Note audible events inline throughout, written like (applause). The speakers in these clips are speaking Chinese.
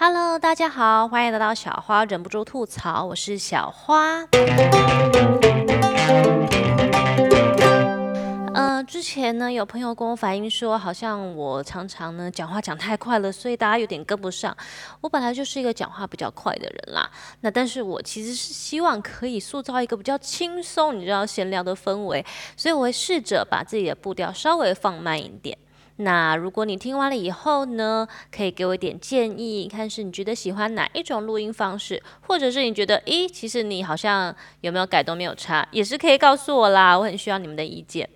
Hello，大家好，欢迎来到小花忍不住吐槽，我是小花。呃，之前呢，有朋友跟我反映说，好像我常常呢讲话讲太快了，所以大家有点跟不上。我本来就是一个讲话比较快的人啦，那但是我其实是希望可以塑造一个比较轻松，你知道闲聊的氛围，所以我会试着把自己的步调稍微放慢一点。那如果你听完了以后呢，可以给我一点建议，看是你觉得喜欢哪一种录音方式，或者是你觉得，诶，其实你好像有没有改都没有差，也是可以告诉我啦，我很需要你们的意见。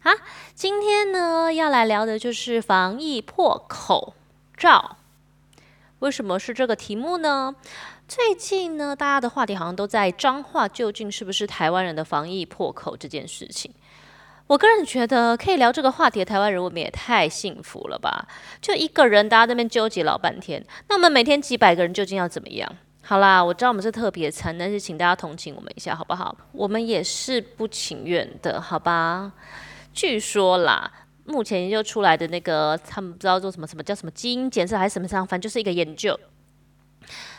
好，今天呢要来聊的就是防疫破口罩。为什么是这个题目呢？最近呢，大家的话题好像都在彰化，究竟是不是台湾人的防疫破口这件事情？我个人觉得可以聊这个话题的台湾人，我们也太幸福了吧！就一个人，大家那边纠结老半天。那我们每天几百个人，究竟要怎么样？好啦，我知道我们是特别惨，但是请大家同情我们一下，好不好？我们也是不情愿的，好吧？据说啦，目前研究出来的那个，他们不知道做什么，什么叫什么基因检测还是什么上，反正就是一个研究，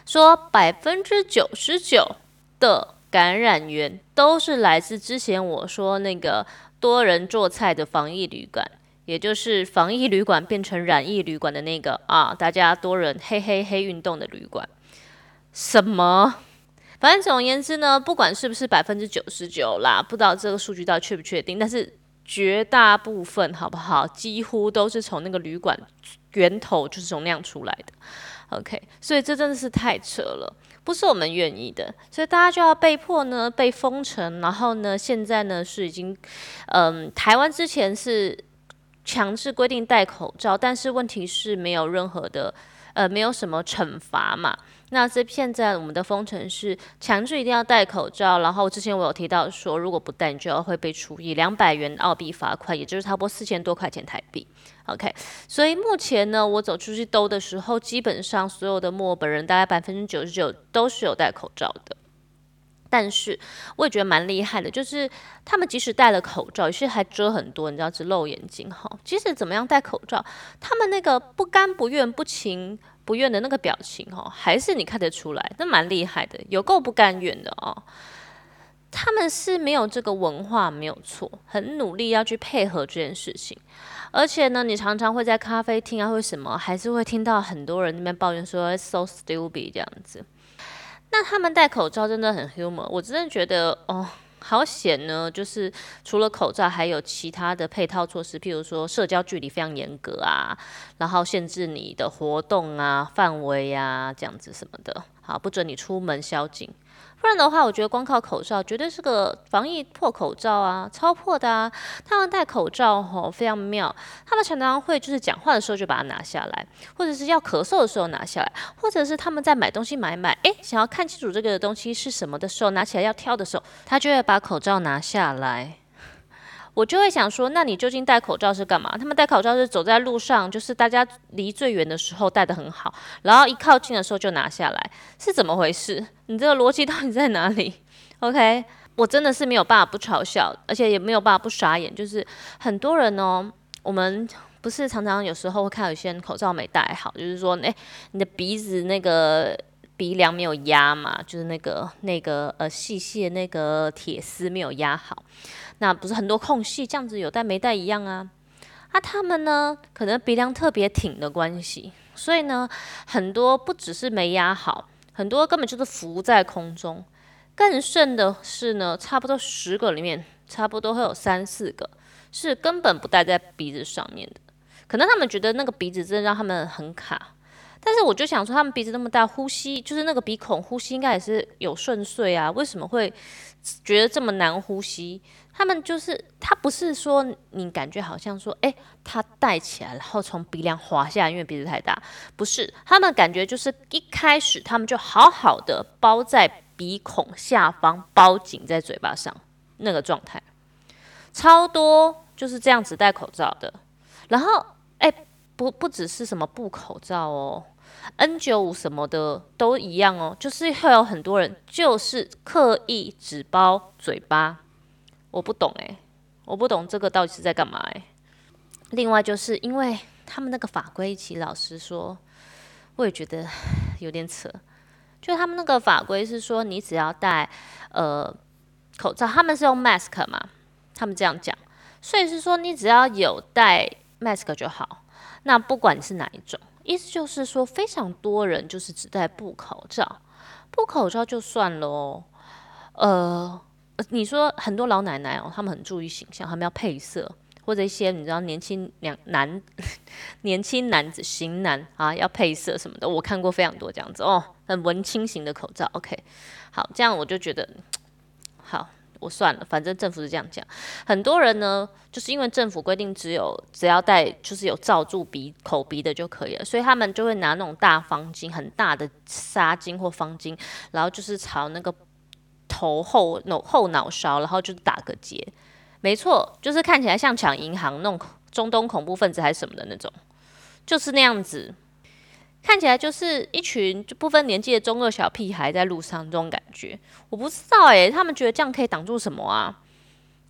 说百分之九十九的感染源都是来自之前我说那个。多人做菜的防疫旅馆，也就是防疫旅馆变成染疫旅馆的那个啊，大家多人嘿嘿嘿运动的旅馆。什么？反正总而言之呢，不管是不是百分之九十九啦，不知道这个数据到确不确定，但是绝大部分好不好，几乎都是从那个旅馆源头就是从那样出来的。OK，所以这真的是太扯了。不是我们愿意的，所以大家就要被迫呢被封城，然后呢现在呢是已经，嗯，台湾之前是强制规定戴口罩，但是问题是没有任何的，呃，没有什么惩罚嘛。那这现在我们的封城是强制一定要戴口罩，然后之前我有提到说，如果不戴，你就要会被处以两百元澳币罚款，也就是差不多四千多块钱台币。OK，所以目前呢，我走出去兜的时候，基本上所有的墨本人大概百分之九十九都是有戴口罩的。但是我也觉得蛮厉害的，就是他们即使戴了口罩，有些还遮很多，你知道，只露眼睛哈。即使怎么样戴口罩，他们那个不甘不愿、不情不愿的那个表情哈，还是你看得出来，那蛮厉害的，有够不甘愿的哦。他们是没有这个文化，没有错，很努力要去配合这件事情。而且呢，你常常会在咖啡厅啊，或什么，还是会听到很多人那边抱怨说 “so stupid” 这样子。那他们戴口罩真的很 humor，我真的觉得哦，好险呢。就是除了口罩，还有其他的配套措施，譬如说社交距离非常严格啊，然后限制你的活动啊、范围啊，这样子什么的，好，不准你出门宵禁。不然的话，我觉得光靠口罩绝对是个防疫破口罩啊，超破的啊！他们戴口罩吼非常妙，他们常常会就是讲话的时候就把它拿下来，或者是要咳嗽的时候拿下来，或者是他们在买东西买买，诶，想要看清楚这个东西是什么的时候，拿起来要挑的时候，他就会把口罩拿下来。我就会想说，那你究竟戴口罩是干嘛？他们戴口罩是走在路上，就是大家离最远的时候戴的很好，然后一靠近的时候就拿下来，是怎么回事？(laughs) 你这个逻辑到底在哪里？OK，我真的是没有办法不嘲笑，而且也没有办法不傻眼。就是很多人哦，我们不是常常有时候会看有些人口罩没戴好，就是说，哎，你的鼻子那个鼻梁没有压嘛，就是那个那个呃细细的那个铁丝没有压好。那不是很多空隙，这样子有戴没戴一样啊？啊，他们呢，可能鼻梁特别挺的关系，所以呢，很多不只是没压好，很多根本就是浮在空中。更甚的是呢，差不多十个里面，差不多会有三四个是根本不戴在鼻子上面的。可能他们觉得那个鼻子真的让他们很卡，但是我就想说，他们鼻子那么大，呼吸就是那个鼻孔呼吸应该也是有顺遂啊，为什么会觉得这么难呼吸？他们就是，他不是说你感觉好像说，哎，他戴起来，然后从鼻梁滑下，因为鼻子太大，不是，他们感觉就是一开始他们就好好的包在鼻孔下方，包紧在嘴巴上那个状态，超多就是这样子戴口罩的，然后，不不只是什么布口罩哦，N 九五什么的都一样哦，就是会有很多人就是刻意只包嘴巴。我不懂诶，我不懂这个到底是在干嘛诶。另外就是因为他们那个法规，其实老实说，我也觉得有点扯。就他们那个法规是说，你只要戴呃口罩，他们是用 mask 嘛，他们这样讲，所以是说你只要有戴 mask 就好。那不管是哪一种，意思就是说，非常多人就是只戴布口罩，布口罩就算了哦。呃，你说很多老奶奶哦，他们很注意形象，他们要配色。或者一些你知道年轻两男 (laughs) 年轻男子型男啊，要配色什么的，我看过非常多这样子哦，很文青型的口罩。OK，好，这样我就觉得好，我算了，反正政府是这样讲。很多人呢，就是因为政府规定只有只要戴就是有罩住鼻口鼻的就可以了，所以他们就会拿那种大方巾，很大的纱巾或方巾，然后就是朝那个头后脑后脑勺，然后就打个结。没错，就是看起来像抢银行那种中东恐怖分子还是什么的那种，就是那样子，看起来就是一群就不分年纪的中二小屁孩在路上这种感觉。我不知道诶，他们觉得这样可以挡住什么啊？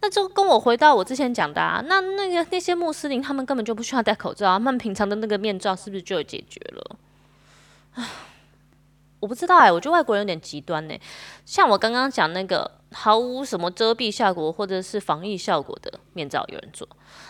那就跟我回到我之前讲的啊，那那个那些穆斯林他们根本就不需要戴口罩，他们平常的那个面罩是不是就有解决了？唉。我不知道哎，我觉得外国人有点极端呢。像我刚刚讲那个毫无什么遮蔽效果或者是防疫效果的面罩，有人做。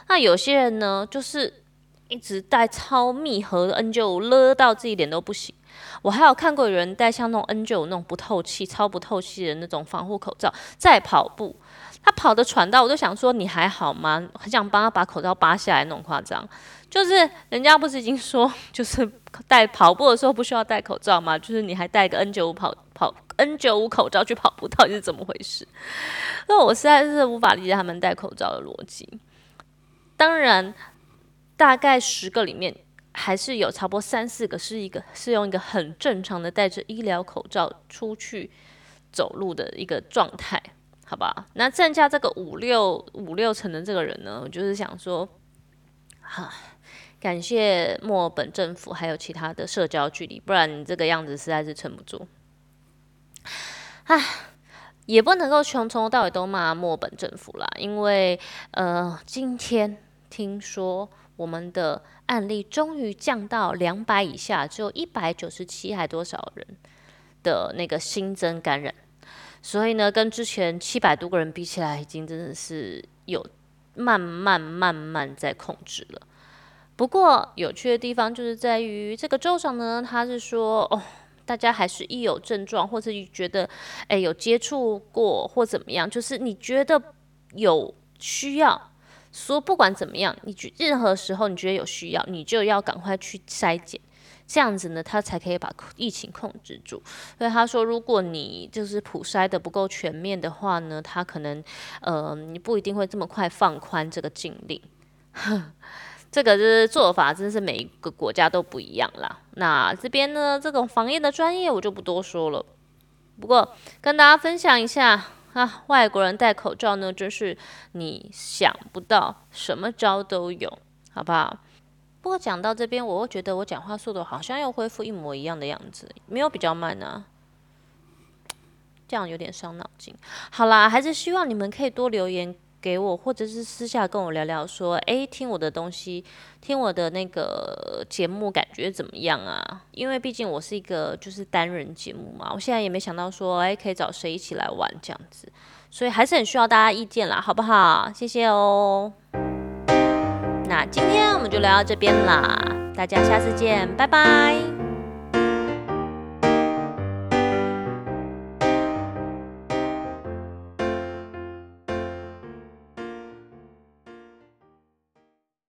那有些人呢，就是一直戴超密合的 N 九五，勒到自己脸都不行。我还有看过有人戴像那种 N 九五那种不透气、超不透气的那种防护口罩在跑步。他跑的喘到，我都想说你还好吗？很想帮他把口罩扒下来，那种夸张。就是人家不是已经说，就是戴跑步的时候不需要戴口罩吗？就是你还戴个 N 九五跑跑 N 九五口罩去跑步，到底是怎么回事？那我实在是无法理解他们戴口罩的逻辑。当然，大概十个里面还是有差不多三四个是一个是用一个很正常的戴着医疗口罩出去走路的一个状态。好吧，那剩下这个五六五六成的这个人呢，我就是想说，哈，感谢墨尔本政府还有其他的社交距离，不然你这个样子实在是撑不住。唉，也不能够从从头到尾都骂墨尔本政府啦，因为呃，今天听说我们的案例终于降到两百以下，只有一百九十七还多少人的那个新增感染。所以呢，跟之前七百多个人比起来，已经真的是有慢慢慢慢在控制了。不过有趣的地方就是在于，这个州长呢，他是说，哦，大家还是一有症状，或者觉得，哎，有接触过或怎么样，就是你觉得有需要，说不管怎么样，你觉任何时候你觉得有需要，你就要赶快去筛检。这样子呢，他才可以把疫情控制住。所以他说，如果你就是普筛的不够全面的话呢，他可能呃，你不一定会这么快放宽这个禁令。(laughs) 这个是做法，真是每一个国家都不一样啦。那这边呢，这种防疫的专业我就不多说了。不过跟大家分享一下啊，外国人戴口罩呢，真是你想不到，什么招都有，好不好？不过讲到这边，我会觉得我讲话速度好像又恢复一模一样的样子，没有比较慢呢，这样有点伤脑筋。好啦，还是希望你们可以多留言给我，或者是私下跟我聊聊，说，诶，听我的东西，听我的那个节目感觉怎么样啊？因为毕竟我是一个就是单人节目嘛，我现在也没想到说，诶，可以找谁一起来玩这样子，所以还是很需要大家意见啦，好不好？谢谢哦。那今天我们就聊到这边啦，大家下次见，拜拜。